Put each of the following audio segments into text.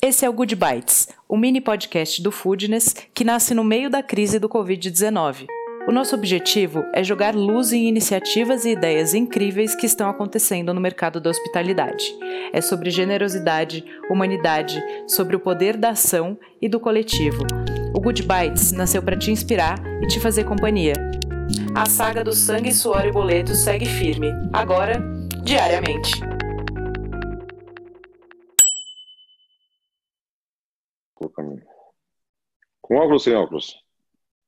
Esse é o Good Bites, o mini podcast do Foodness que nasce no meio da crise do Covid-19. O nosso objetivo é jogar luz em iniciativas e ideias incríveis que estão acontecendo no mercado da hospitalidade. É sobre generosidade, humanidade, sobre o poder da ação e do coletivo. O Good Bites nasceu para te inspirar e te fazer companhia. A saga do sangue, suor e boleto segue firme, agora, diariamente. Com óculos ou sem óculos?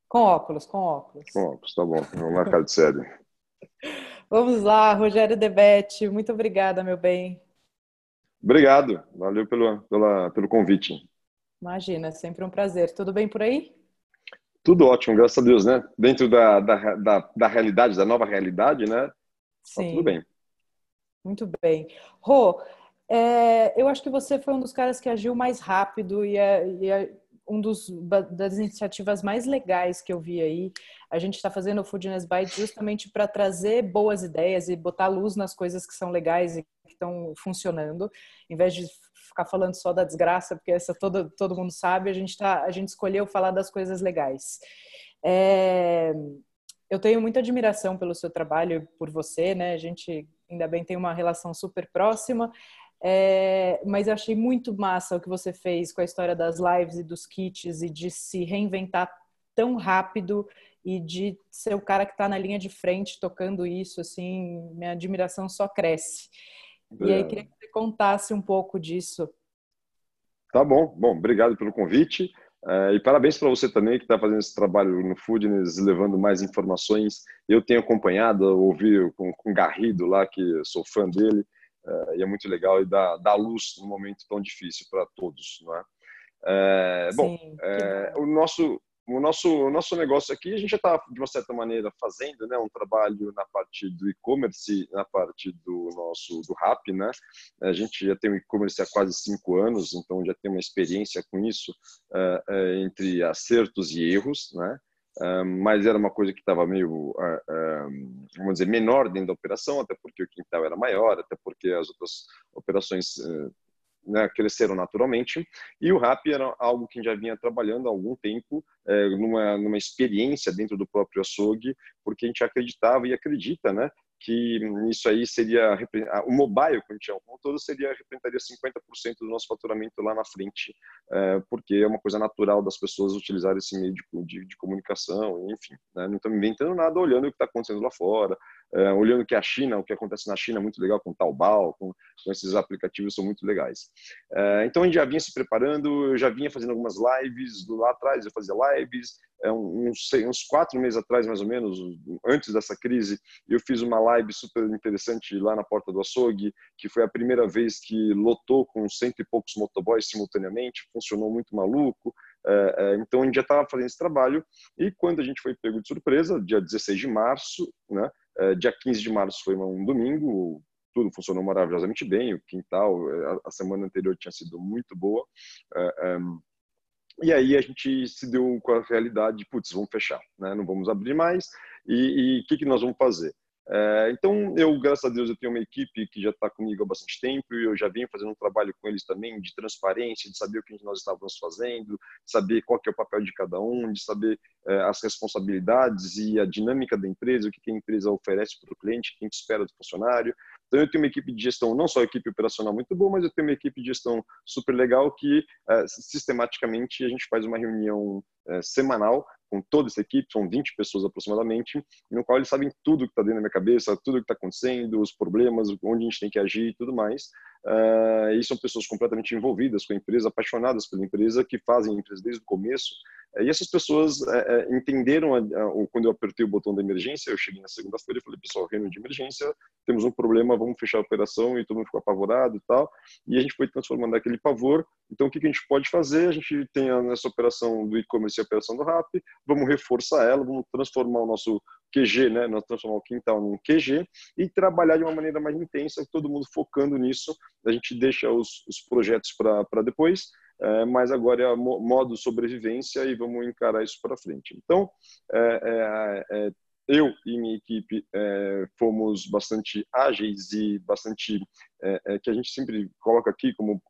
Com óculos, com óculos. Com óculos, tá bom. Vamos marcar de sério. Vamos lá, Rogério Debete. Muito obrigada, meu bem. Obrigado. Valeu pelo, pela, pelo convite. Imagina, é sempre um prazer. Tudo bem por aí? Tudo ótimo, graças a Deus, né? Dentro da, da, da, da realidade, da nova realidade, né? Tá Sim. Tá tudo bem. Muito bem. Rô, é, eu acho que você foi um dos caras que agiu mais rápido e, é, e é um dos das iniciativas mais legais que eu vi aí. A gente está fazendo o Foodness Bite justamente para trazer boas ideias e botar luz nas coisas que são legais e que estão funcionando, em vez de ficar falando só da desgraça, porque essa todo todo mundo sabe. A gente tá a gente escolheu falar das coisas legais. É, eu tenho muita admiração pelo seu trabalho, por você, né? A gente ainda bem tem uma relação super próxima. É, mas eu achei muito massa o que você fez com a história das lives e dos kits e de se reinventar tão rápido e de ser o cara que está na linha de frente tocando isso, assim, minha admiração só cresce. É. E aí queria que você contasse um pouco disso. Tá bom, bom, obrigado pelo convite. É, e parabéns para você também que está fazendo esse trabalho no Foodness, levando mais informações. Eu tenho acompanhado, ouvi com, com Garrido lá, que sou fã dele, é, e é muito legal e dá, dá luz num momento tão difícil para todos, não é? é bom, é, o nosso o nosso o nosso negócio aqui a gente já está de uma certa maneira fazendo, né, um trabalho na parte do e-commerce, na parte do nosso do rap, né? A gente já tem o e-commerce há quase cinco anos, então já tem uma experiência com isso é, é, entre acertos e erros, né? Mas era uma coisa que estava meio, uh, vamos dizer, menor dentro da operação, até porque o quintal era maior, até porque as outras operações uh, né, cresceram naturalmente. E o RAP era algo que já vinha trabalhando há algum tempo, uh, numa, numa experiência dentro do próprio açougue, porque a gente acreditava e acredita né, que isso aí seria o mobile, quando tinha como todo, seria representaria 50% do nosso faturamento lá na frente, é, porque é uma coisa natural das pessoas utilizarem esse meio de, de, de comunicação, enfim, né? não estamos inventando nada, olhando o que está acontecendo lá fora, é, olhando que a China, o que acontece na China é muito legal com Taobao, com, com esses aplicativos são muito legais. É, então a gente já vinha se preparando, eu já vinha fazendo algumas lives lá atrás, eu fazia lives, é, uns, uns quatro meses atrás, mais ou menos, antes dessa crise, eu fiz uma live super interessante lá na porta do açougue, que foi a primeira vez que lotou com cento e poucos motoboys simultaneamente, funcionou muito maluco. É, então a gente já estava fazendo esse trabalho e quando a gente foi pego de surpresa, dia 16 de março, né, dia 15 de março foi um domingo, tudo funcionou maravilhosamente bem, o quintal, a, semana anterior tinha sido muito boa. E aí a gente se deu com a realidade de, putz, vamos fechar, né? não vamos abrir mais, e o que, que nós vamos fazer? É, então, eu, graças a Deus, eu tenho uma equipe que já está comigo há bastante tempo e eu já venho fazendo um trabalho com eles também de transparência, de saber o que nós estávamos fazendo, saber qual é o papel de cada um, de saber é, as responsabilidades e a dinâmica da empresa, o que, que a empresa oferece para o cliente, o que a gente espera do funcionário. Então, eu tenho uma equipe de gestão, não só a equipe operacional muito boa, mas eu tenho uma equipe de gestão super legal que, é, sistematicamente, a gente faz uma reunião é, semanal com toda essa equipe, são 20 pessoas aproximadamente, no qual eles sabem tudo que está dentro da minha cabeça, tudo que está acontecendo, os problemas, onde a gente tem que agir e tudo mais. Uh, e são pessoas completamente envolvidas com a empresa, apaixonadas pela empresa, que fazem a empresa desde o começo. E essas pessoas uh, entenderam, a, a, quando eu apertei o botão da emergência, eu cheguei na segunda-feira e falei, pessoal, reunião de emergência, temos um problema, vamos fechar a operação, e todo mundo ficou apavorado e tal. E a gente foi transformando aquele pavor. Então, o que, que a gente pode fazer? A gente tem essa operação do e-commerce e a operação do RAP, vamos reforçar ela, vamos transformar o nosso QG, né? Nós transformar o quintal num QG e trabalhar de uma maneira mais intensa, todo mundo focando nisso. A gente deixa os, os projetos para depois, é, mas agora é modo sobrevivência e vamos encarar isso para frente. Então, é, é, é, eu e minha equipe é, fomos bastante ágeis e bastante é, que a gente sempre coloca aqui como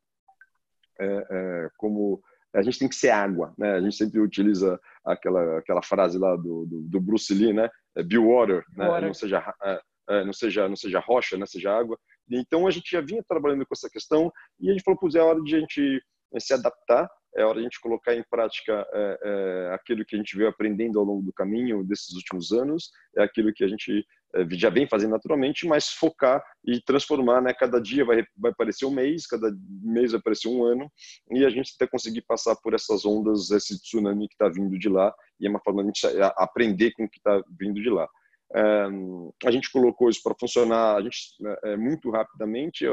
é, é, como a gente tem que ser água, né? A gente sempre utiliza aquela aquela frase lá do, do, do Bruce Lee, né? É, be water, né? water. não seja é, é, não seja não seja rocha, né? Seja água. Então a gente já vinha trabalhando com essa questão e a gente falou, pois é hora de a gente se adaptar, é hora de a gente colocar em prática é, é, aquilo que a gente veio aprendendo ao longo do caminho desses últimos anos, é aquilo que a gente é, já vem fazendo naturalmente, mas focar e transformar, né? Cada dia vai, vai aparecer um mês, cada mês vai aparecer um ano, e a gente até conseguir passar por essas ondas, esse tsunami que está vindo de lá, e é uma forma de a gente aprender com o que está vindo de lá. É, a gente colocou isso para funcionar a gente, é, muito rapidamente.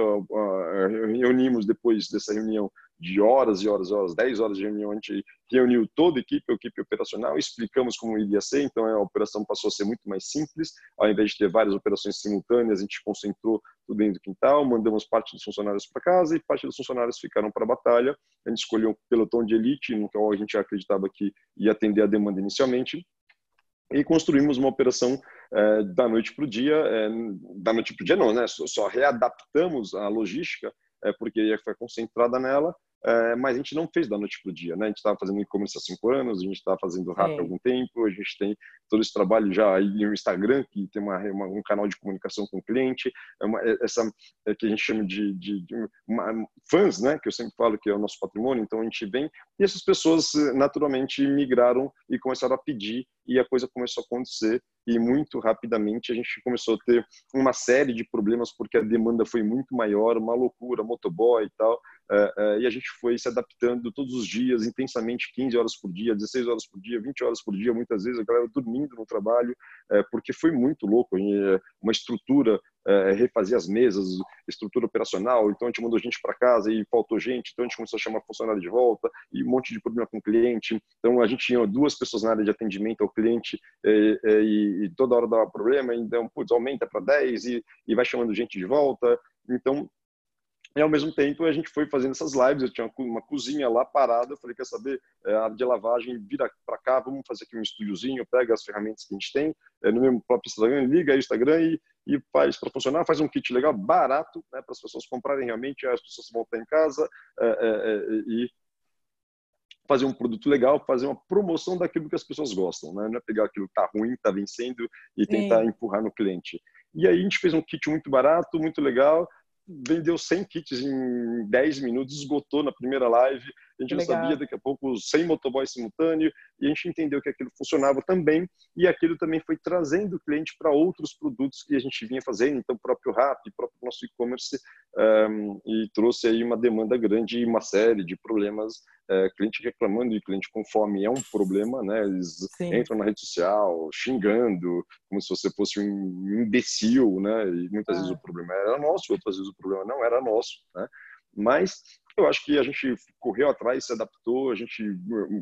reunimos depois dessa reunião de horas e horas, horas, 10 horas de reunião, a gente reuniu toda a equipe, a equipe operacional, explicamos como iria ser, então a operação passou a ser muito mais simples, ao invés de ter várias operações simultâneas, a gente concentrou tudo dentro do quintal, mandamos parte dos funcionários para casa e parte dos funcionários ficaram para a batalha, a gente escolheu um pelotão de elite, no qual a gente acreditava que ia atender a demanda inicialmente, e construímos uma operação é, da noite para o dia, é, da noite para o dia não, né? Só, só readaptamos a logística é, porque foi concentrada nela é, mas a gente não fez da noite para o dia, né? A gente estava fazendo e-commerce há cinco anos, a gente estava fazendo rap há algum tempo, a gente tem todo esse trabalho já aí no Instagram, que tem uma, uma, um canal de comunicação com o cliente, é uma, é, essa é, que a gente chama de, de, de uma, fãs, né? Que eu sempre falo que é o nosso patrimônio, então a gente vem e essas pessoas naturalmente migraram e começaram a pedir e a coisa começou a acontecer. E muito rapidamente a gente começou a ter uma série de problemas porque a demanda foi muito maior, uma loucura, motoboy e tal, é, é, e a gente foi se adaptando todos os dias, intensamente, 15 horas por dia, 16 horas por dia, 20 horas por dia, muitas vezes a galera dormindo no trabalho, é, porque foi muito louco, uma estrutura é, refazer as mesas, estrutura operacional. Então a gente mandou gente para casa e faltou gente, então a gente começou a chamar funcionário de volta e um monte de problema com o cliente. Então a gente tinha duas pessoas na área de atendimento ao cliente é, é, e, toda hora dava problema, então putz, aumenta para 10 e, e vai chamando gente de volta. Então e ao mesmo tempo a gente foi fazendo essas lives, eu tinha uma cozinha lá parada, eu falei, quer saber, é, a área de lavagem, vira para cá, vamos fazer aqui um estúdiozinho, pega as ferramentas que a gente tem, é, no meu próprio Instagram, liga aí o Instagram e, e faz para funcionar, faz um kit legal, barato, né, para as pessoas comprarem realmente, as pessoas vão estar em casa é, é, é, e fazer um produto legal, fazer uma promoção daquilo que as pessoas gostam, né? não é pegar aquilo que está ruim, está vencendo e tentar Sim. empurrar no cliente. E aí a gente fez um kit muito barato, muito legal, vendeu 100 kits em 10 minutos, esgotou na primeira live. A gente Legal. não sabia, daqui a pouco, 100 motoboys simultâneo, e a gente entendeu que aquilo funcionava também, e aquilo também foi trazendo o cliente para outros produtos que a gente vinha fazendo, então o próprio Rap, o próprio nosso e-commerce, um, e trouxe aí uma demanda grande e uma série de problemas. É, cliente reclamando e cliente com fome é um problema, né? Eles Sim. entram na rede social xingando, como se você fosse um imbecil, né? E muitas ah. vezes o problema era nosso, outras vezes o problema não era nosso, né? Mas eu acho que a gente correu atrás, se adaptou, a gente,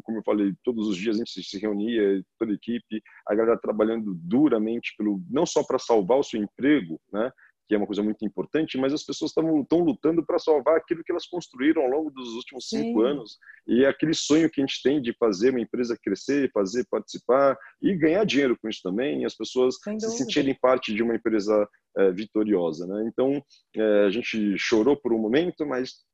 como eu falei, todos os dias a gente se reunia, toda a equipe, a galera trabalhando duramente pelo não só para salvar o seu emprego, né, que é uma coisa muito importante, mas as pessoas estão lutando para salvar aquilo que elas construíram ao longo dos últimos Sim. cinco anos. E é aquele sonho que a gente tem de fazer uma empresa crescer, fazer participar e ganhar dinheiro com isso também, e as pessoas se sentirem parte de uma empresa é, vitoriosa. Né? Então, é, a gente chorou por um momento, mas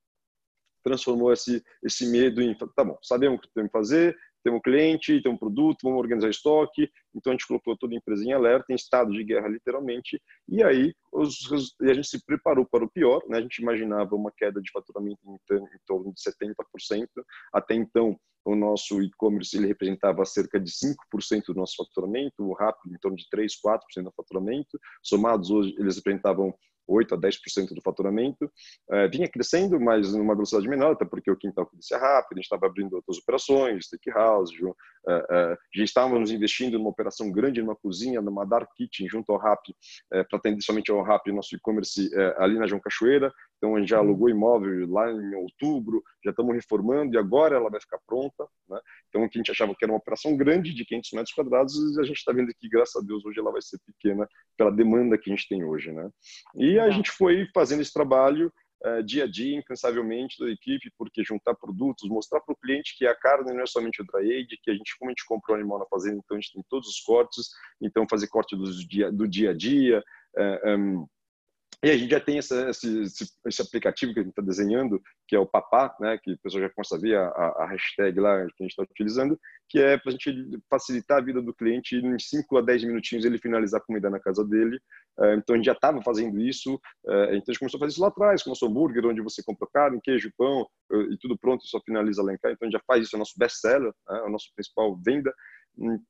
transformou esse, esse medo em, tá bom, sabemos o que temos que fazer, temos cliente, temos um produto, vamos organizar estoque. Então a gente colocou toda a empresa em alerta, em estado de guerra literalmente. E aí os, a gente se preparou para o pior. Né? A gente imaginava uma queda de faturamento em, em torno de 70%. Até então o nosso e-commerce ele representava cerca de 5% do nosso faturamento, o rápido em torno de 3, 4% do faturamento. Somados hoje eles representavam 8 a 10% do faturamento. É, vinha crescendo, mas numa velocidade menor, até porque o quintal crescia rápido, a gente estava abrindo outras operações, steakhouse, é, já estávamos investindo numa operação grande numa cozinha, numa dark kitchen junto ao RAP, é, para atender somente ao RAP, nosso e-commerce ali na João Cachoeira. Então a gente já uhum. alugou imóvel lá em outubro, já estamos reformando e agora ela vai ficar pronta. Né? Então o que a gente achava que era uma operação grande de 500 metros quadrados, a gente está vendo que graças a Deus hoje ela vai ser pequena pela demanda que a gente tem hoje, né? E a gente foi fazendo esse trabalho uh, dia a dia, incansavelmente, da equipe, porque juntar produtos, mostrar para o cliente que a carne não é somente o dry age, que a gente, como a gente comprou animal na fazenda, então a gente tem todos os cortes, então fazer corte do dia, do dia a dia, uh, um, E a gente já tem essa, esse, esse, aplicativo que a gente está desenhando, que é o Papá, né, que o pessoal já começa a ver a, a hashtag lá que a gente está utilizando, que é para a gente facilitar a vida do cliente e em 5 a 10 minutinhos ele finalizar a comida na casa dele. É, então a gente já estava fazendo isso, é, então a gente começou a fazer isso lá atrás, com o nosso hambúrguer, onde você compra carne, queijo, pão e tudo pronto, só finaliza lá em casa. Então a gente já faz isso, é o nosso best-seller, né, é a nossa principal venda.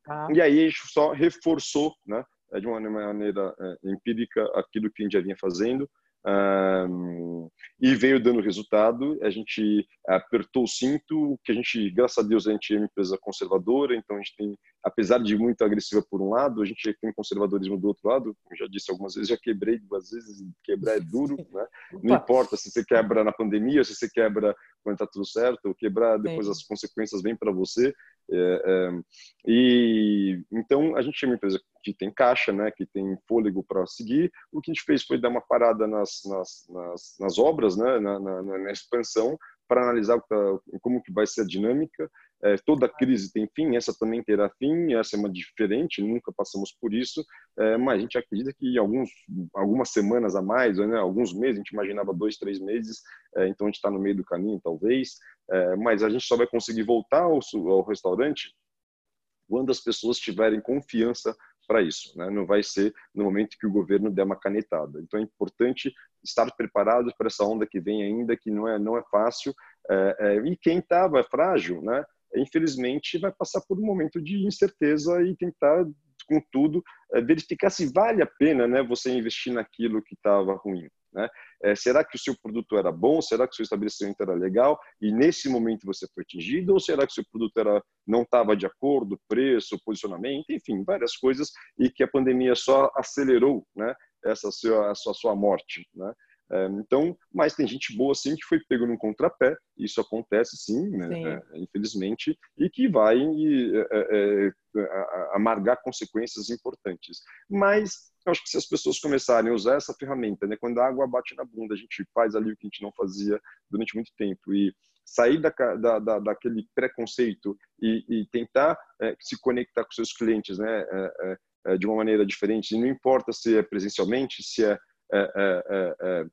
Ah. E aí a gente só reforçou, né, de uma maneira é, empírica aquilo que a gente já vinha fazendo um, e veio dando resultado. A gente apertou o cinto, que a gente, graças a Deus, a gente é uma empresa conservadora, então a gente tem, apesar de muito agressiva por um lado, a gente tem conservadorismo do outro lado. Como já disse algumas vezes, já quebrei duas vezes, quebrar é duro, né? Não importa se você quebra na pandemia, se você quebra quando está tudo certo, quebrar depois Sim. as consequências vêm para você. É, é, e então a gente é uma empresa que tem caixa, né, que tem fôlego para seguir. O que a gente fez foi dar uma parada nas, nas, nas, nas obras, né, na, na, na expansão, para analisar tá, como que vai ser a dinâmica. É, toda crise tem fim, essa também terá fim, essa é uma diferente, nunca passamos por isso, é, mas a gente acredita que alguns, algumas semanas a mais, né, alguns meses, a gente imaginava dois, três meses, é, então a gente está no meio do caminho, talvez, é, mas a gente só vai conseguir voltar ao, ao restaurante quando as pessoas tiverem confiança para isso. Né? Não vai ser no momento que o governo der uma canetada. Então é importante estar preparado para essa onda que vem ainda, que não é não é fácil. É, é, e quem estava frágil, né? Infelizmente vai passar por um momento de incerteza e tentar com tudo é, verificar se vale a pena, né? Você investir naquilo que estava ruim. Né? É, será que o seu produto era bom? Será que o seu estabelecimento era legal? E nesse momento você foi atingido? Ou será que o seu produto era, não estava de acordo, preço, posicionamento, enfim, várias coisas, e que a pandemia só acelerou né, essa sua, a sua, a sua morte? Né? É, então, mas tem gente boa sim que foi pego num contrapé, isso acontece sim, né, é, infelizmente, e que vai é, é, é amargar consequências importantes. Mas eu acho que se as pessoas começarem a usar essa ferramenta, né, quando a água bate na bunda, a gente faz ali o que a gente não fazia durante muito tempo e sair da, da, da daquele preconceito e, e tentar é, se conectar com seus clientes, né, de uma maneira diferente. E não importa se é presencialmente, se é, é, é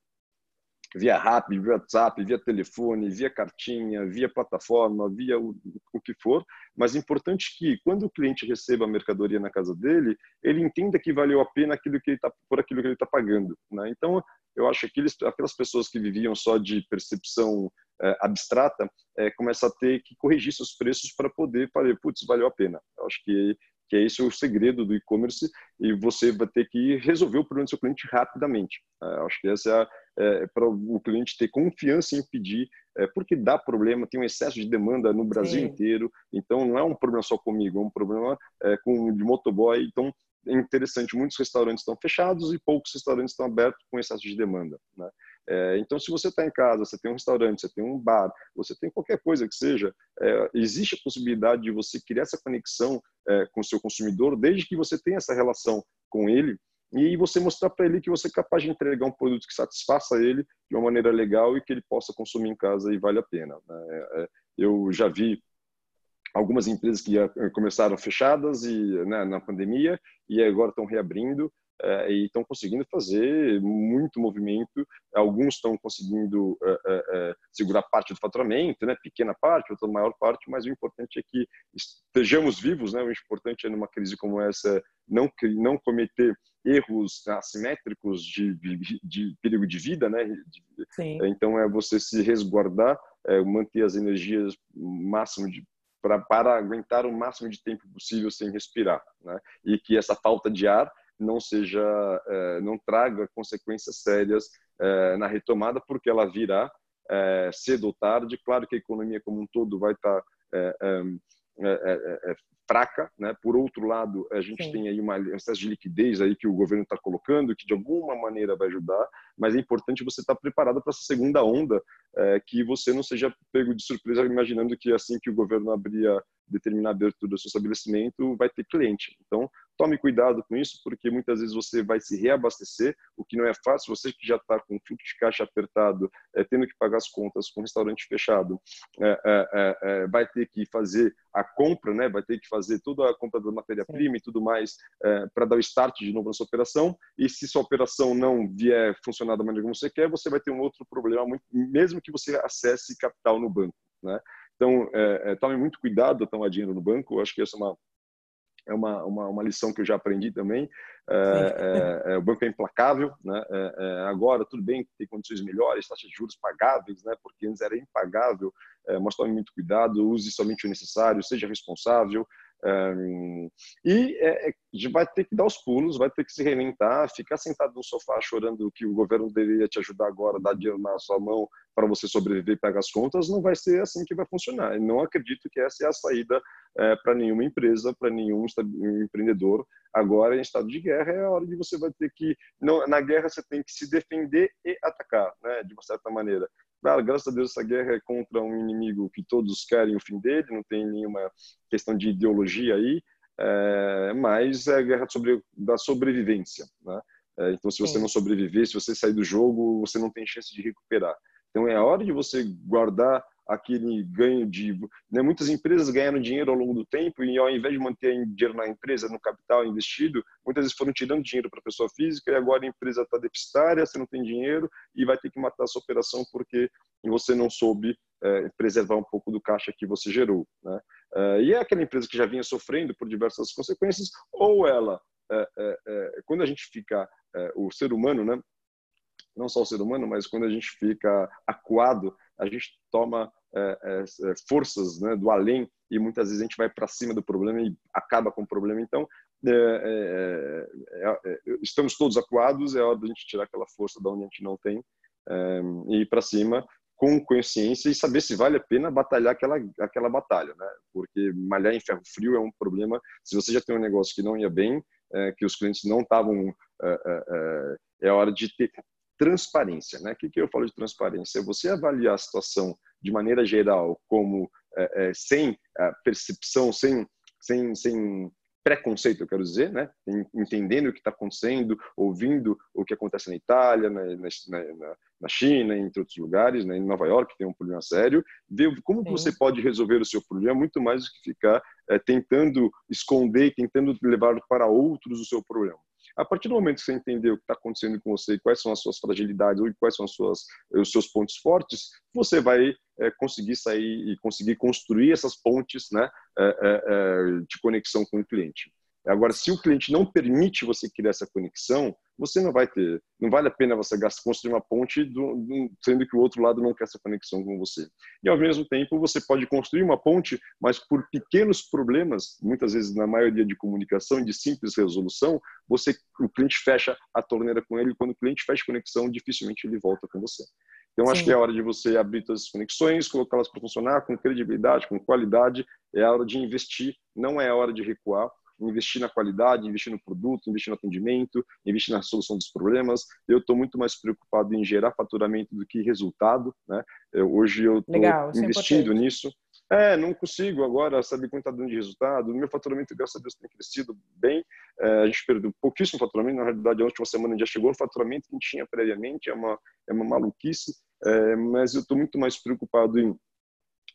via rap, via WhatsApp, via telefone, via cartinha, via plataforma, via o, o que for, mas é importante que quando o cliente receba a mercadoria na casa dele, ele entenda que valeu a pena aquilo que ele tá, por aquilo que ele está pagando. Né? Então, eu acho que aqueles, aquelas pessoas que viviam só de percepção é, abstrata é, começam a ter que corrigir seus preços para poder falar, putz, valeu a pena. Eu acho que que é esse o segredo do e-commerce e você vai ter que resolver o problema do seu cliente rapidamente. É, acho que essa é, é para o cliente ter confiança em pedir, é, porque dá problema, tem um excesso de demanda no Brasil Sim. inteiro, então não é um problema só comigo, é um problema é, com de motoboy, então é interessante, muitos restaurantes estão fechados e poucos restaurantes estão abertos com excesso de demanda. Né? É, então, se você está em casa, você tem um restaurante, você tem um bar, você tem qualquer coisa que seja, é, existe a possibilidade de você criar essa conexão é, com o seu consumidor, desde que você tenha essa relação com ele e você mostrar para ele que você é capaz de entregar um produto que satisfaça ele de uma maneira legal e que ele possa consumir em casa e vale a pena. Né? É, eu já vi algumas empresas que começaram fechadas e né, na pandemia e agora estão reabrindo é, e estão conseguindo fazer muito movimento. Alguns estão conseguindo é, é, segurar parte do faturamento, né, pequena parte, outra maior parte, mas o importante é que estejamos vivos. Né, o importante é numa crise como essa não não cometer erros assimétricos de, de, de perigo de vida, né? Sim. Então é você se resguardar, manter as energias máximo de para, para aguentar o máximo de tempo possível sem respirar, né? E que essa falta de ar não seja, é, não traga consequências sérias é, na retomada, porque ela virá é, cedo ou tarde. Claro que a economia como um todo vai estar fraca, né? Por outro lado, a gente Sim. tem aí uma excesso de liquidez aí que o governo está colocando, que de alguma maneira vai ajudar, mas é importante você estar tá preparado para essa segunda onda, é, que você não seja pego de surpresa imaginando que assim que o governo abrir a determinar a abertura do seu estabelecimento vai ter cliente. Então, tome cuidado com isso, porque muitas vezes você vai se reabastecer, o que não é fácil. Você que já está com fluxo de caixa apertado, é, tendo que pagar as contas com o restaurante fechado, é, é, é, vai ter que fazer a compra, né? vai ter que fazer toda a compra da matéria-prima e tudo mais é, para dar o start de novo na sua operação. E se sua operação não vier funcionar da maneira como você quer, você vai ter um outro problema, mesmo que você acesse capital no banco. Né? Então, é, é, tome muito cuidado a tomar dinheiro no banco. Acho que essa é uma é uma, uma, uma, lição que eu já aprendi também. É, é, é, o banco é implacável, né? É, é, agora tudo bem, tem condições melhores, taxas de juros pagáveis, né? Porque antes era impagável. mas tome muito cuidado, use somente o necessário, seja responsável. Um, e é, é vai ter que dar os pulos, vai ter que se reinventar, ficar sentado no sofá chorando que o governo deveria te ajudar agora, dar dinheiro na sua mão para você sobreviver e pagar as contas, não vai ser assim que vai funcionar. Eu não acredito que essa é a saída é, para nenhuma empresa, para nenhum empreendedor. Agora, em estado de guerra, é a hora de você vai ter que. Não, na guerra, você tem que se defender e atacar, né, de uma certa maneira. Claro, graças a Deus essa guerra é contra um inimigo que todos querem o fim dele, não tem nenhuma questão de ideologia aí, é, mas é a guerra sobre, da sobrevivência. Né? É, então, se você Sim. não sobreviver, se você sair do jogo, você não tem chance de recuperar. Então, é a hora de você guardar aquele ganho de. Né, muitas empresas ganharam dinheiro ao longo do tempo e, ao invés de manter dinheiro na empresa, no capital investido, muitas vezes foram tirando dinheiro para a pessoa física e agora a empresa está deficitária, você não tem dinheiro e vai ter que matar a sua operação porque você não soube é, preservar um pouco do caixa que você gerou. Né? É, e é aquela empresa que já vinha sofrendo por diversas consequências, ou ela, é, é, é quando a gente fica, é, o ser humano, né? não só o ser humano, mas quando a gente fica acuado, a gente toma é, é, é, forças né, do além e muitas vezes a gente vai para cima do problema e acaba com o problema. Então, é, é, é, estamos todos acuados, é hora da gente tirar aquela força da onde a gente não tem e ir para cima com consciência e saber se vale a pena batalhar aquela, aquela batalha, né? Porque malhar em ferro frio é um problema. Se você já tem um negócio que não ia bem, que os clientes não estavam, é hora de ter transparência. Né? O que, que eu falo de transparência? É você avaliar a situação de maneira geral, como é, é, sem percepção, sem, sem, sem preconceito, eu quero dizer, né? entendendo o que está acontecendo, ouvindo o que acontece na Itália, na, na, na, China, entre outros lugares, né? em Nova York tem um problema sério, ver como Sim. você pode resolver o seu problema muito mais do que ficar é, tentando esconder, tentando levar para outros o seu problema. A partir do momento que você entendeu o que está acontecendo com você, quais são as suas fragilidades ou quais são as suas, os seus pontos fortes, você vai é, conseguir sair e conseguir construir essas pontes né, é, é de conexão com o cliente. Agora, se o cliente não permite você criar essa conexão, você não vai ter. Não vale a pena você gastar, construir uma ponte, do, do, sendo que o outro lado não quer essa conexão com você. E, ao mesmo tempo, você pode construir uma ponte, mas por pequenos problemas, muitas vezes na maioria de comunicação, de simples resolução, você, o cliente fecha a torneira com ele. Quando o cliente fecha a conexão, dificilmente ele volta com você. Então, Sim. acho que é hora de você abrir todas as conexões, colocá-las para funcionar com credibilidade, com qualidade. É a hora de investir, não é a hora de recuar investir na qualidade, investir no produto, investir no atendimento, investir na solução dos problemas. Eu estou muito mais preocupado em gerar faturamento do que resultado. Né? Eu, hoje eu estou é investindo é nisso. É, não consigo agora saber quanto está dando de resultado. O meu faturamento, graças a Deus, tem crescido bem. É, a gente perdeu pouquíssimo faturamento. Na realidade, a última semana já chegou o faturamento que a gente tinha previamente. É uma, é uma maluquice. É, mas eu estou muito mais preocupado em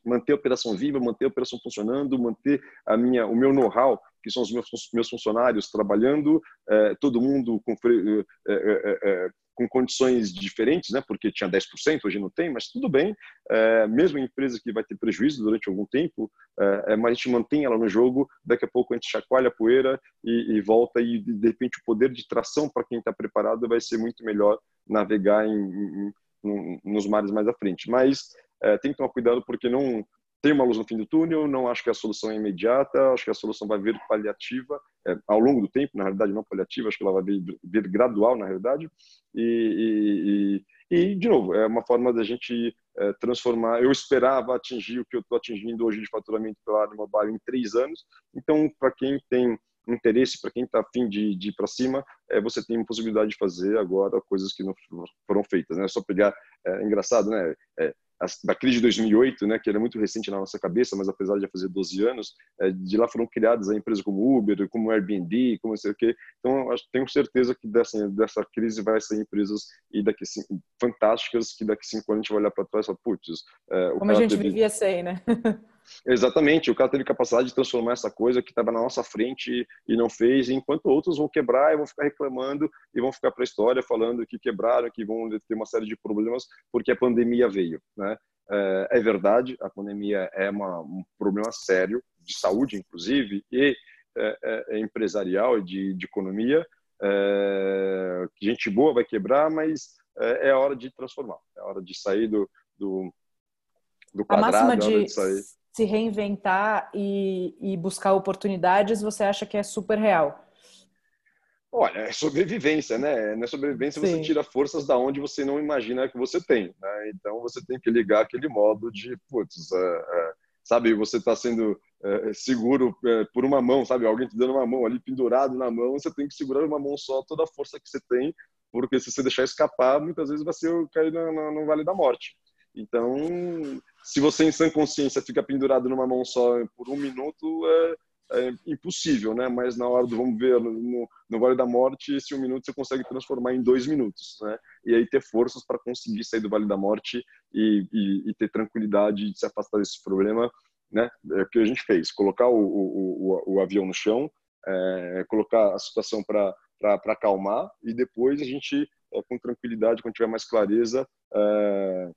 manter a operação viva, manter a operação funcionando, manter a minha, o meu know-how, que são os meus, funcionários trabalhando, é, todo mundo com, é, é, com condições diferentes, né? porque tinha 10%, hoje não tem, mas tudo bem. É, mesmo a empresa que vai ter prejuízo durante algum tempo, é, mas a gente mantém ela no jogo, daqui a pouco a gente chacoalha a poeira e, e volta e, de repente, o poder de tração para quem está preparado vai ser muito melhor navegar em, em, em, nos mares mais à frente. Mas é, tem que tomar cuidado porque não tem uma luz no fim do túnel, não acho que a solução é imediata, acho que a solução vai vir paliativa é, ao longo do tempo, na realidade não paliativa, acho que ela vai vir, vir gradual, na realidade, e, e, e, de novo, é uma forma da gente é, transformar, eu esperava atingir o que eu estou atingindo hoje de faturamento pela área mobile em três anos, então para quem tem interesse, para quem está afim de, de ir para cima, é, você tem a possibilidade de fazer agora coisas que não foram feitas, né? É só pegar, é engraçado, né? É, da crise de 2008, né, que era muito recente na nossa cabeça, mas apesar de já fazer 12 anos, é, de lá foram criadas a empresas como Uber, como Airbnb, como não sei o quê. Então, acho, tenho certeza que dessa, dessa crise vai sair empresas e daqui cinco, fantásticas que daqui cinco anos a gente vai olhar para trás e falar, putz... É, como a gente teve... vivia sem, né? Exatamente, o cara teve capacidade de transformar essa coisa que estava na nossa frente e não fez, enquanto outros vão quebrar e vão ficar reclamando e vão ficar para a história falando que quebraram, que vão ter uma série de problemas porque a pandemia veio, né? É, é verdade, a pandemia é uma, um problema sério de saúde, inclusive, e é, é, é empresarial e de, de economia. É, gente boa vai quebrar, mas é, é hora de transformar, é hora de sair do, do, do quadrado, a máxima de, de sair se reinventar e, e buscar oportunidades, você acha que é super real? Olha, é sobrevivência, né? Na sobrevivência Sim. você tira forças da onde você não imagina que você tem, né? Então você tem que ligar aquele modo de, putz, é, é, sabe, você está sendo é, seguro é, por uma mão, sabe? Alguém te dando uma mão ali pendurado na mão, você tem que segurar uma mão só toda a força que você tem, porque se você deixar escapar, muitas vezes vai ser cair no, no, no vale da morte. Então, se você em sã consciência fica pendurado numa mão só por um minuto, é, é impossível, né? Mas na hora do vamos ver no, no, Vale da Morte, esse um minuto você consegue transformar em dois minutos, né? E aí ter forças para conseguir sair do Vale da Morte e, e, e, ter tranquilidade de se afastar desse problema, né? É o que a gente fez, colocar o, o, o, o avião no chão, é, colocar a situação para acalmar e depois a gente, é, com tranquilidade, quando tiver mais clareza, é,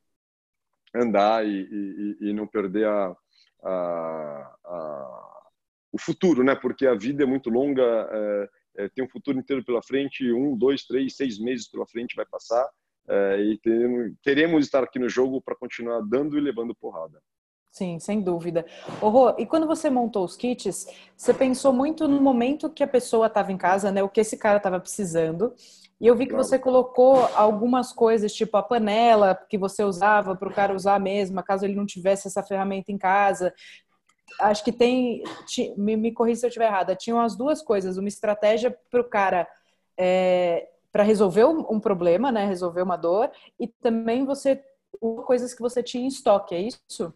andar e, e, e não perder a, a, a, o futuro, né? Porque a vida é muito longa, é, é, tem um futuro inteiro pela frente, um, dois, três, seis meses pela frente vai passar é, e tem, queremos estar aqui no jogo para continuar dando e levando porrada. Sim, sem dúvida. Oh, Rô, e quando você montou os kits, você pensou muito no momento que a pessoa estava em casa, né? O que esse cara estava precisando. E eu vi que você colocou algumas coisas, tipo a panela que você usava para o cara usar mesmo, caso ele não tivesse essa ferramenta em casa. Acho que tem, me, me corrija se eu estiver errada, tinham as duas coisas, uma estratégia para o cara é, para resolver um, problema, né, resolver uma dor, e também você coisas que você tinha em estoque, é isso?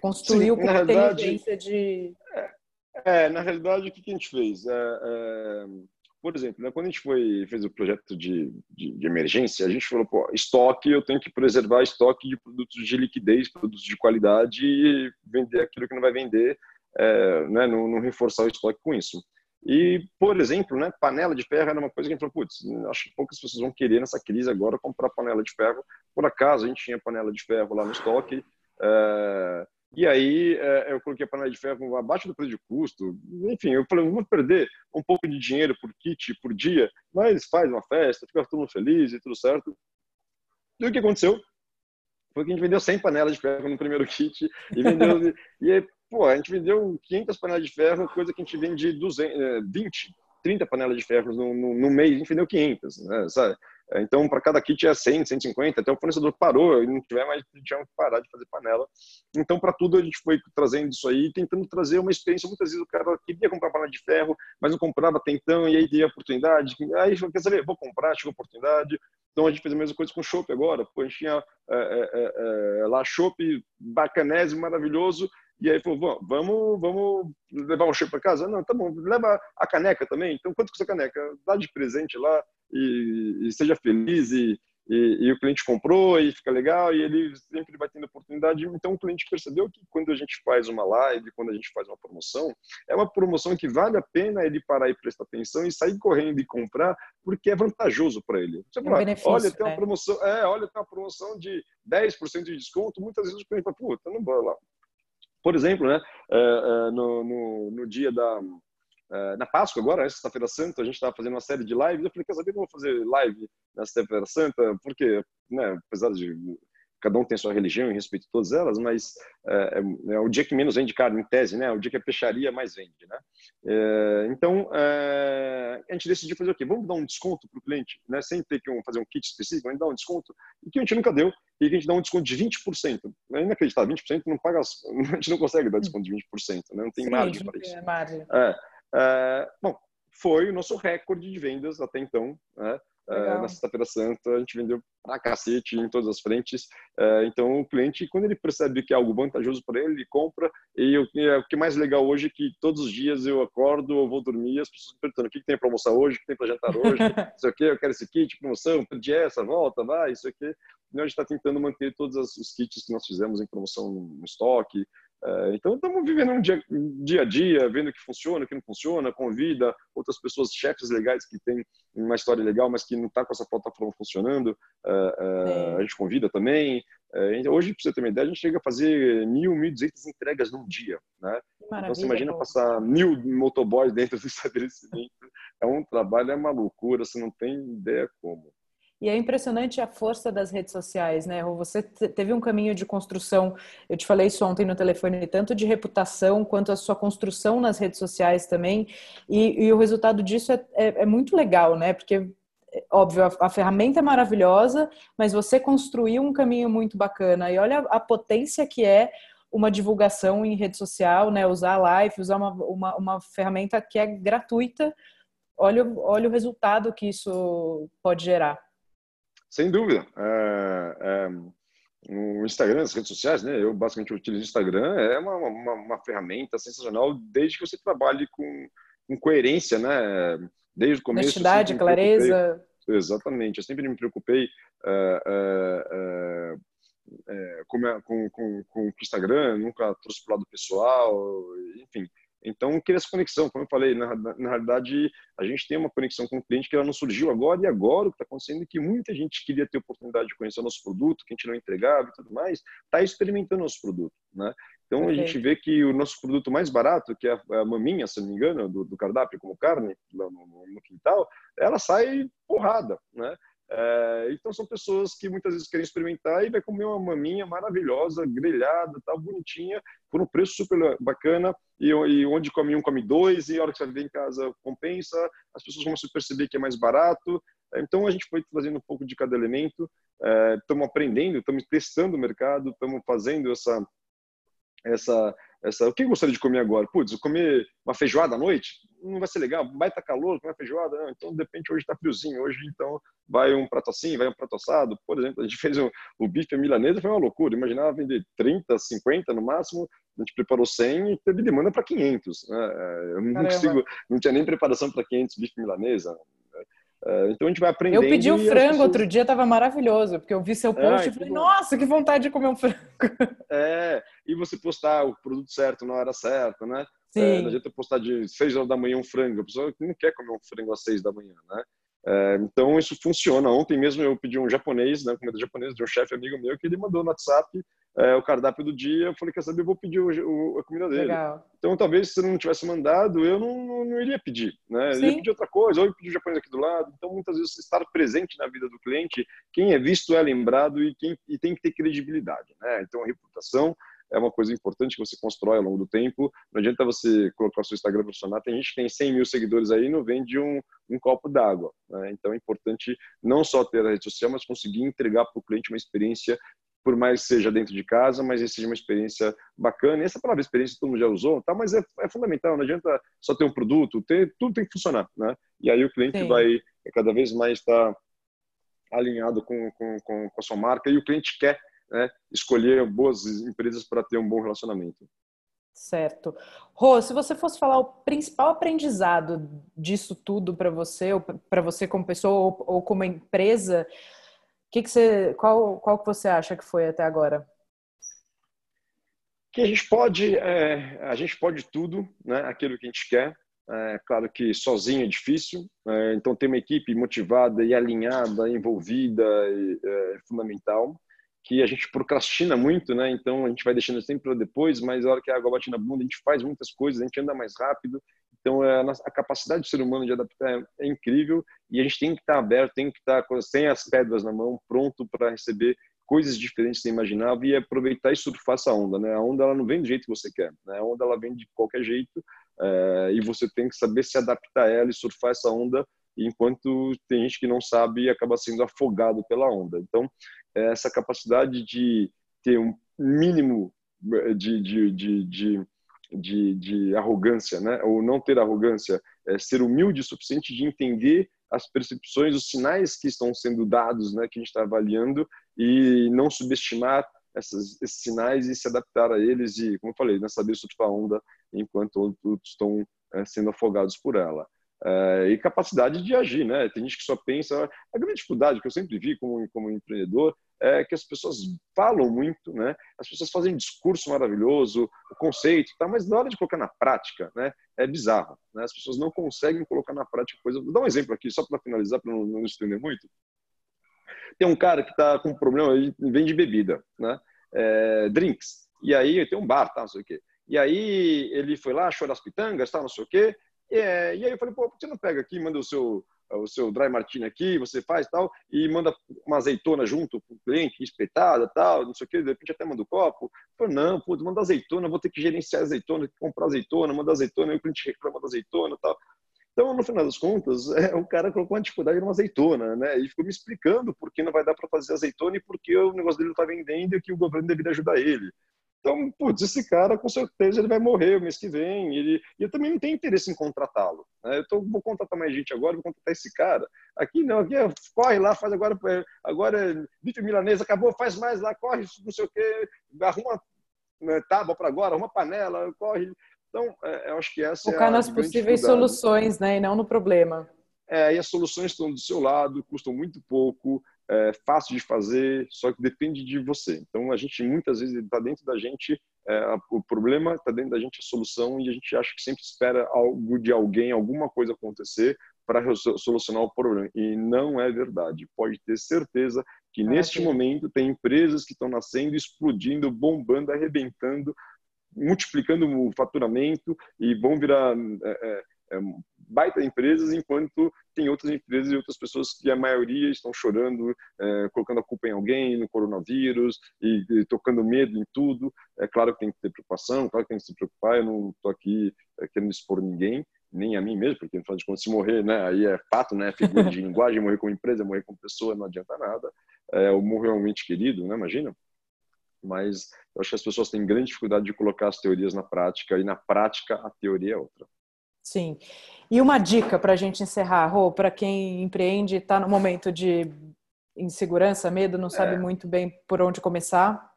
Construiu Sim, com inteligência de. É, é, na realidade, o que, que a gente fez? É, é por exemplo, né, quando a gente foi, fez o projeto de, de, de, emergência, a gente falou, pô, estoque, eu tenho que preservar estoque de produtos de liquidez, produtos de qualidade e vender aquilo que não vai vender, é, né, não, não, reforçar o estoque com isso. E, por exemplo, né, panela de ferro era uma coisa que a gente falou, putz, acho que poucas pessoas vão querer nessa crise agora comprar panela de ferro. Por acaso, a gente tinha panela de ferro lá no estoque, é, e aí é, eu coloquei a panela de ferro abaixo do preço de custo. Enfim, eu falei, vamos perder um pouco de dinheiro por kit por dia, mas faz uma festa, fica todo mundo feliz e tudo certo. E o que aconteceu? Foi que a gente vendeu 100 panelas de ferro no primeiro kit e vendeu e aí, pô, a gente vendeu 500 panelas de ferro, coisa que a gente vende 200, 20, 30 panelas de ferro no, no, no mês, a gente vendeu 500, né, sabe? É, então, para cada kit é 100, 150, até o fornecedor parou e não tiver mais, tinha que parar de fazer panela. Então, para tudo, a gente foi trazendo isso aí, tentando trazer uma experiência. Muitas vezes o cara queria comprar panela de ferro, mas não comprava até então, e aí tinha oportunidade. Aí, quer saber, vou comprar, tive oportunidade. Então, a gente fez a mesma coisa com o Chopp agora. Pô, a gente tinha é, é, é, lá Chopp bacanésimo, maravilhoso, e aí falou, vamos, vamos levar um chopp para casa? Não, tá bom, leva a caneca também. Então, quanto custa a caneca? Dá de presente lá, e, e seja feliz e, e, e, o cliente comprou e fica legal e ele sempre vai tendo oportunidade. Então o cliente percebeu que quando a gente faz uma live, quando a gente faz uma promoção, é uma promoção que vale a pena ele parar e prestar atenção e sair correndo e comprar porque é vantajoso para ele. Você fala, olha, tem uma promoção, é, olha, tem uma promoção de 10% de desconto, muitas vezes o cliente fala, puta, não vou lá. Por exemplo, né, é, é, no, no, no dia da Uh, na Páscoa agora, sexta-feira santa, a gente estava fazendo uma série de lives. Eu falei, quer saber, vou fazer live na sexta-feira santa, porque, né, apesar de cada um tem sua religião e respeito todas elas, mas é, é, é, o dia que menos vende carne, em tese, né? O dia que a peixaria mais vende, né? É, então, é, a gente decidiu fazer o quê? Vamos dar um desconto para o cliente, né? Sem ter que um, fazer um kit específico, a gente dá um desconto, e que a gente nunca deu, e que a gente dá um desconto de 20%. É inacreditável, 20% não paga, a gente não consegue dar desconto de 20%, né? Não tem Sim, margem para isso. Margem. É, é, bom, foi o nosso recorde de vendas até então, né? Uh, na Sexta-feira Santa, a gente vendeu pra cacete em todas as frentes. Uh, então, o cliente, quando ele percebe que é algo vantajoso para ele, ele compra. E eu, o que é mais legal hoje é que todos os dias eu acordo, eu vou dormir, as pessoas me perguntando o que, que tem para almoçar hoje, o que tem para jantar hoje, isso aqui, eu quero esse kit, promoção, pedi essa, volta, vai, isso aqui. E a gente está tentando manter todos os kits que nós fizemos em promoção no estoque. É, então, estamos vivendo um dia, dia, a dia, vendo o que funciona, o que não funciona, convida outras pessoas, chefes legais que têm uma história legal, mas que não está com essa plataforma funcionando, é, é, a gente convida também. Então, hoje, para você ter uma ideia, a gente chega a fazer mil, mil duzentas entregas num dia. Né? Então, você imagina pô. passar mil motoboys dentro do estabelecimento. É um trabalho, é uma loucura, você não tem ideia como. E é impressionante a força das redes sociais, né? Você teve um caminho de construção, eu te falei isso ontem no telefone, tanto de reputação quanto a sua construção nas redes sociais também. E, e o resultado disso é, é, é, muito legal, né? Porque, óbvio, a, ferramenta é maravilhosa, mas você construiu um caminho muito bacana. E olha a, a potência que é uma divulgação em rede social, né? Usar a live, usar uma, uma, uma ferramenta que é gratuita. Olha, olha o resultado que isso pode gerar. Sem dúvida. É, é, o Instagram, as redes sociais, né? Eu basicamente utilizo o Instagram, é uma, uma, uma ferramenta sensacional desde que você trabalhe com, com coerência, né? Desde o começo. Honestidade, clareza. Exatamente. Eu sempre me preocupei é, é, é, com, com, com, com o Instagram, nunca trouxe para o lado pessoal, enfim. Então, cria essa conexão. Como eu falei, na, na, na, realidade, a gente tem uma conexão com o cliente que ela não surgiu agora, e agora o que está acontecendo é que muita gente queria ter oportunidade de conhecer o nosso produto, que a gente não entregava e tudo mais, está experimentando o nosso produto. Né? Então, okay. a gente vê que o nosso produto mais barato, que é a, maminha, se não me engano, do, do cardápio como carne, lá no, no, quintal, ela sai porrada. Né? É, então são pessoas que muitas vezes querem experimentar e vai comer uma maminha maravilhosa, grelhada, tal, bonitinha, por um preço super bacana e, e, onde come um come dois e a hora que você vem em casa compensa, as pessoas vão se perceber que é mais barato. Então a gente foi fazendo um pouco de cada elemento, estamos é, aprendendo, estamos testando o mercado, estamos fazendo essa essa essa o que eu gostaria de comer agora? Putz, comer uma feijoada à noite? não vai ser legal, vai estar calor, não é feijoada, não. então de repente hoje está friozinho, hoje então vai um prato assim, vai um prato assado, por exemplo, a gente fez um, o bife milanesa, foi uma loucura, imaginava vender 30, 50 no máximo, a gente preparou 100 e teve demanda para 500, né? É, eu não consigo, não tinha nem preparação para 500 bife milanesa, né? Então a gente vai aprendendo. Eu pedi o frango pessoas... outro dia, estava maravilhoso, porque eu vi seu post é, e falei, nossa, que vontade de comer um frango. É, e você postar o produto certo na hora certa, né? Sim. É, não adianta postar de 6 horas da manhã um frango. A pessoa não quer comer um frango às 6 da manhã, né? É, então isso funciona. Ontem mesmo eu pedi um japonês, né, comida japonesa, de um chefe amigo meu, que ele mandou no WhatsApp é, o cardápio do dia. Eu falei, quer saber, eu vou pedir o, o, a comida dele. Legal. Então talvez se não tivesse mandado, eu não, não, não iria pedir, né? Eu ia pedir outra coisa, ou eu pedir o japonês aqui do lado. Então muitas vezes estar presente na vida do cliente, quem é visto é lembrado e quem e tem que ter credibilidade, né? Então a reputação é uma coisa importante que você constrói ao longo do tempo. Não adianta você colocar o seu Instagram profissional. Tem gente que tem 100 mil seguidores aí e não vende um, um copo d'água. Né? Então é importante não só ter a rede social, mas conseguir entregar para o cliente uma experiência por mais seja dentro de casa, mas seja uma experiência bacana. E essa palavra experiência todo mundo já usou, tá? mas é, é fundamental. Não adianta só ter um produto, ter, tudo tem que funcionar. Né? E aí o cliente Sim. vai cada vez mais estar tá alinhado com, com, com, a sua marca e o cliente quer né, escolher boas empresas para ter um bom relacionamento. Certo. Rô, se você fosse falar o principal aprendizado disso tudo para você, ou para você como pessoa ou, como empresa, que que você, qual, qual que você acha que foi até agora? Que a gente pode, é, a gente pode tudo, né? Aquilo que a gente quer. É, claro que sozinho é difícil, é, então ter uma equipe motivada e alinhada, envolvida é fundamental que a gente procrastina muito, né? Então a gente vai deixando sempre para depois, mas a hora que a água bate na bunda, a gente faz muitas coisas, a gente anda mais rápido. Então é, a capacidade do ser humano de adaptar é, é incrível e a gente tem que estar aberto, tem que estar sem as pedras na mão, pronto para receber coisas diferentes que você imaginava e aproveitar e surfar essa onda, né? A onda ela não vem do jeito que você quer, né? A onda ela vem de qualquer jeito é, e você tem que saber se adaptar a ela e surfar essa onda enquanto tem gente que não sabe e acaba sendo afogado pela onda. Então, é essa capacidade de ter um mínimo de, de, de, de, de, de arrogância, né? ou não ter arrogância, é ser humilde o suficiente de entender as percepções, os sinais que estão sendo dados, né, que a gente está avaliando e não subestimar essas, esses sinais e se adaptar a eles e, como eu falei, né, saber surfar a onda enquanto outros estão é, sendo afogados por ela. É, e capacidade de agir, né? Tem gente que só pensa. A grande dificuldade que eu sempre vi como, como empreendedor é que as pessoas falam muito, né? As pessoas fazem um discurso maravilhoso, o conceito, tá? Mas na hora de colocar na prática, né? É bizarro, né? As pessoas não conseguem colocar na prática coisa. Vou dar um exemplo aqui, só para finalizar, para não, não estender muito. Tem um cara que está com um problema, ele vende bebida, né? É, drinks. E aí tem um bar, tá? Não sei o quê. E aí ele foi lá, achou as pitangas, tá? Não sei o quê. E, é, e aí eu falei, pô, por que você não pega aqui, manda o seu o seu dry martini aqui, você faz tal, e manda uma azeitona junto para o cliente, espetada, tal, não sei o que, de repente até manda o copo. Falei, não, pô, manda azeitona, vou ter que gerenciar azeitona, comprar azeitona, manda azeitona, aí o cliente reclama da azeitona tal. Então, no final das contas, é, o cara colocou uma dificuldade numa azeitona, né? E ficou me explicando por que não vai dar para fazer azeitona e por que o negócio dele não está vendendo e que o governo deveria ajudar ele. Então, putz, esse cara com certeza ele vai morrer o mês que vem. Ele, e eu também não tenho interesse em contratá-lo. Né? Eu tô, vou contratar mais gente agora, vou contratar esse cara. Aqui não, aqui é, corre lá, faz agora, é, agora é bife milanesa, acabou, faz mais lá, corre, não sei o quê, arruma né, tábua para agora, arruma panela, corre. Então, é, eu acho que essa Focar é nas possíveis soluções, né, e não no problema. É, e as soluções estão do seu lado, custam muito pouco, é fácil de fazer, só que depende de você. Então, a gente muitas vezes está dentro da gente, é, o problema está dentro da gente, a solução, e a gente acha que sempre espera algo de alguém, alguma coisa acontecer para solucionar o problema. E não é verdade. Pode ter certeza que ah, neste sim. momento tem empresas que estão nascendo, explodindo, bombando, arrebentando, multiplicando o faturamento e vão virar é, é, é baita empresas, enquanto tem outras empresas e outras pessoas que a maioria estão chorando, é, colocando a culpa em alguém, no coronavírus, e, e, tocando medo em tudo. É claro que tem que ter preocupação, claro que tem que se preocupar, eu não estou aqui é, querendo expor ninguém, nem a mim mesmo, porque no final de contas, se morrer, né, aí é fato, né, figura de linguagem, morrer como empresa, morrer como pessoa, não adianta nada. É, ou morrer realmente querido, né, imagina? Mas eu acho que as pessoas têm grande dificuldade de colocar as teorias na prática, e na prática a teoria é outra. Sim. E uma dica para a gente encerrar, Rô, para quem empreende, está no momento de insegurança, medo, não sabe é. muito bem por onde começar?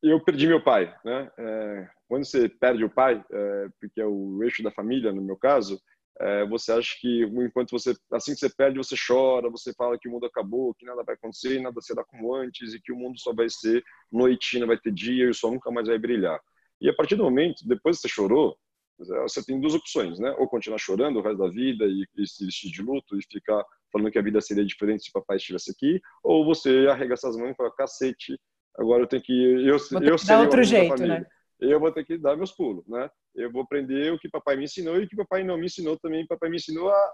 Eu perdi meu pai, né? É, quando você perde o pai, é, porque é o eixo da família, no meu caso, é, você acha que enquanto você, assim que você perde, você chora, você fala que o mundo acabou, que nada vai acontecer, nada será como antes e que o mundo só vai ser noite, não vai ter dia e o sol nunca mais vai brilhar. E a partir do momento, depois que você chorou, você tem duas opções, né? Ou continuar chorando o resto da vida e, e se vestir de luto e ficar falando que a vida seria diferente se o papai estivesse aqui, ou você arregaça as mãos e fala, cacete, agora eu tenho que... Eu, vou eu dar outro jeito, né? Eu vou ter que dar meus pulos, né? Eu vou aprender o que papai me ensinou e o que papai não me ensinou também, papai me ensinou a,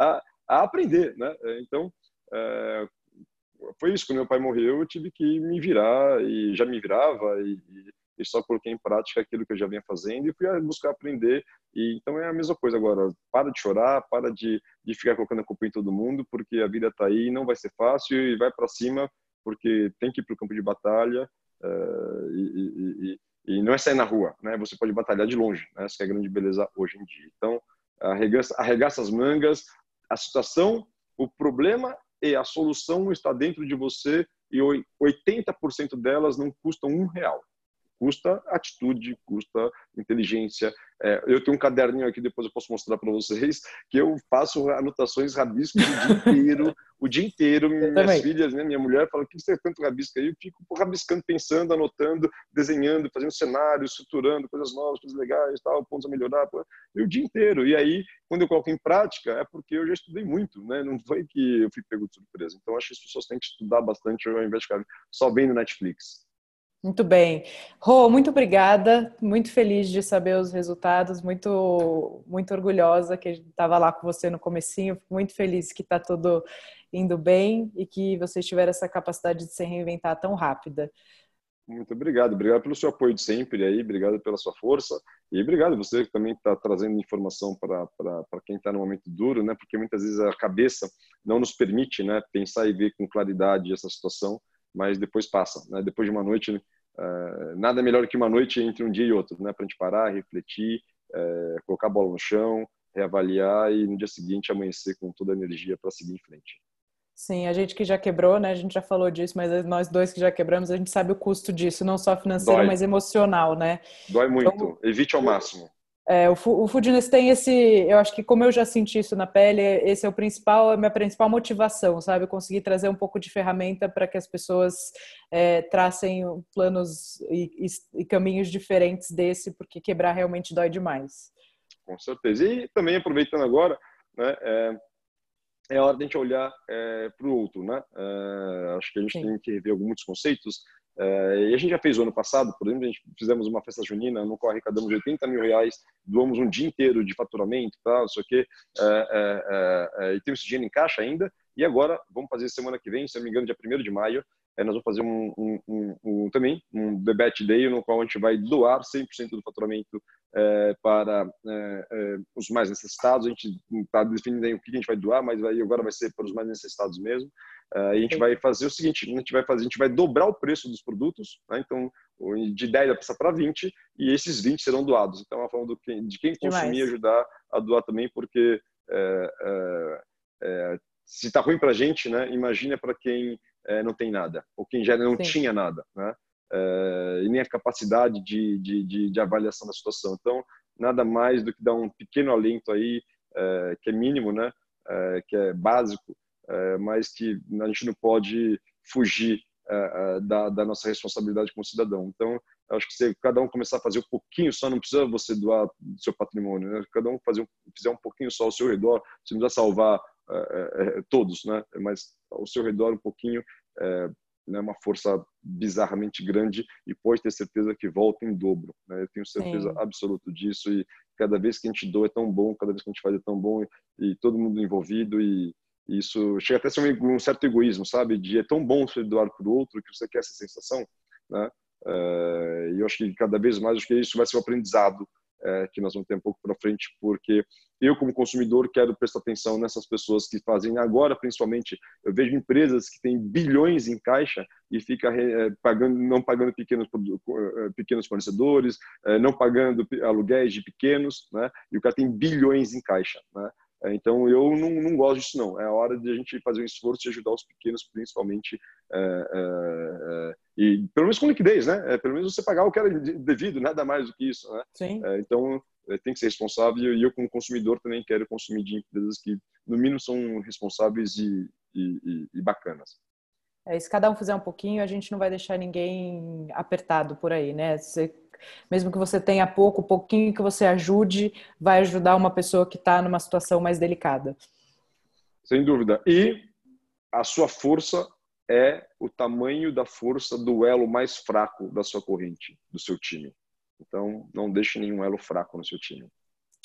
a, a aprender, né? Então, é, foi isso, quando meu pai morreu, eu tive que me virar e já me virava e, e e só coloquei em prática aquilo que eu já vinha fazendo e fui buscar aprender. E então é a mesma coisa agora. Para de chorar, para de, de ficar colocando a culpa em todo mundo, porque a vida está aí, não vai ser fácil e vai para cima, porque tem que ir para o campo de batalha uh, e, e, e, e, não é sair na rua, né? Você pode batalhar de longe, né? essa é a grande beleza hoje em dia. Então arregaça, arregaça as mangas, a situação, o problema e a solução está dentro de você e 80% delas não custam um real custa atitude, custa inteligência. É, eu tenho um caderninho aqui, depois eu posso mostrar para vocês, que eu faço anotações, rabisco o dia inteiro, o dia inteiro. Minhas também. filhas, né, minha mulher fala, o que você tanto rabisca aí? Eu fico rabiscando, pensando, anotando, desenhando, fazendo cenários, estruturando coisas novas, coisas legais, tal, pontos a melhorar, e o dia inteiro. E aí, quando eu coloco em prática, é porque eu já estudei muito, né? Não foi que eu fui pego de surpresa. Então, acho que as pessoas têm que estudar bastante ao invés de ficar só vendo Netflix. Muito bem. Rô, muito obrigada. Muito feliz de saber os resultados. Muito, muito orgulhosa que estava lá com você no comecinho. Muito feliz que está tudo indo bem e que você tiver essa capacidade de se reinventar tão rápida. Muito obrigado. Obrigado pelo seu apoio de sempre aí. Obrigado pela sua força. E obrigado você que também está trazendo informação para quem está no momento duro, né? Porque muitas vezes a cabeça não nos permite, né? Pensar e ver com claridade essa situação mas depois passa. Né? Depois de uma noite, uh, nada melhor que uma noite entre um dia e outro, né? para a gente parar, refletir, uh, colocar a bola no chão, reavaliar e no dia seguinte amanhecer com toda a energia para seguir em frente. Sim, a gente que já quebrou, né? A gente já falou disso, mas nós dois que já quebramos, a gente sabe o custo disso, não só financeiro, Dói. mas emocional, né? Dói muito. Então, Evite ao máximo. É, o, o Foodness tem esse, eu acho que como eu já senti isso na pele, esse é o principal, a minha principal motivação, sabe? Conseguir trazer um pouco de ferramenta para que as pessoas é, tracem planos e, e, e caminhos diferentes desse, porque quebrar realmente dói demais. Com certeza. E também aproveitando agora, né? É é hora de a gente olhar é, para o outro, né? É, acho que a gente Sim. tem que rever alguns conceitos. É, e a gente já fez o ano passado, por exemplo, a gente fizemos uma festa junina, no qual arrecadamos 80 mil reais, doamos um dia inteiro de faturamento, tá, não sei o quê, é, é, e temos esse dinheiro em caixa ainda. E agora, vamos fazer semana que vem, se não me engano, dia 1 de maio, nós vamos fazer um, um, um, um, também um debate day no qual a gente vai doar 100% do faturamento é, para é, é, os mais necessitados. A gente está definindo aí o que a gente vai doar, mas vai, agora vai ser para os mais necessitados mesmo. É, a gente vai fazer o seguinte: a gente vai fazer, a gente vai dobrar o preço dos produtos, né? então de 10 vai passar para 20 e esses 20 serão doados. Então, é uma forma de quem consumir ajudar a doar também, porque é, se está ruim para a gente, né? Imagina para quem é, não tem nada, ou quem já não Sim. tinha nada, né? É, e nem a capacidade de, de, de, de, avaliação da situação. Então, nada mais do que dar um pequeno alento aí, é, que é mínimo, né? É, que é básico, é, mas que a gente não pode fugir é, da, da, nossa responsabilidade como cidadão. Então, acho que se cada um começar a fazer um pouquinho só, não precisa você doar do seu patrimônio, né? cada um fazer um, fizer um pouquinho só ao seu redor, você não precisa salvar é, todos, né? Mas ao seu redor um pouquinho é né, uma força bizarramente grande e pode ter certeza que volta em dobro. Né? Eu tenho certeza Sim. absoluta disso e cada vez que a gente doa é tão bom, cada vez que a gente faz é tão bom e, e todo mundo envolvido e isso chega até a ser um, um, certo egoísmo, sabe? De é tão bom você doar para o outro que você quer essa sensação, né? É, e eu acho que cada vez mais acho que isso vai ser um aprendizado é, que nós vamos ter um pouco para frente, porque eu, como consumidor, quero prestar atenção nessas pessoas que fazem agora, principalmente, eu vejo empresas que têm bilhões em caixa e fica é, pagando, não pagando pequenos, pequenos fornecedores, não pagando aluguéis de pequenos, né? E o cara tem bilhões em caixa, né? É, então, eu não, não gosto disso, não. É a hora de a gente fazer um esforço de ajudar os pequenos, principalmente, é, é, é e pelo menos com liquidez, né? É, pelo menos você pagar o que era devido, nada mais do que isso, né? Sim. É, então, tem que ser responsável e eu, como consumidor, também quero consumir de empresas que, no mínimo, são responsáveis e, e, e bacanas. É, se cada um fizer um pouquinho, a gente não vai deixar ninguém apertado por aí, né? Você mesmo que você tenha pouco, pouquinho que você ajude, vai ajudar uma pessoa que está numa situação mais delicada. Sem dúvida. E a sua força é o tamanho da força do elo mais fraco da sua corrente, do seu time. Então, não deixe nenhum elo fraco no seu time.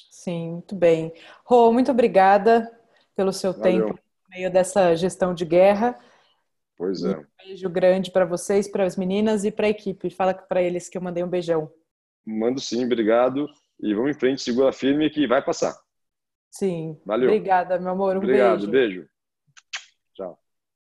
Sim, muito bem. Rô, muito obrigada pelo seu Valeu. tempo no meio dessa gestão de guerra. Pois é. Um beijo grande para vocês, para as meninas e para a equipe. Fala para eles que eu mandei um beijão. Mando sim, obrigado. E vamos em frente, segura firme que vai passar. Sim. Valeu. Obrigada, meu amor. Um obrigado, beijo. beijo. Tchau.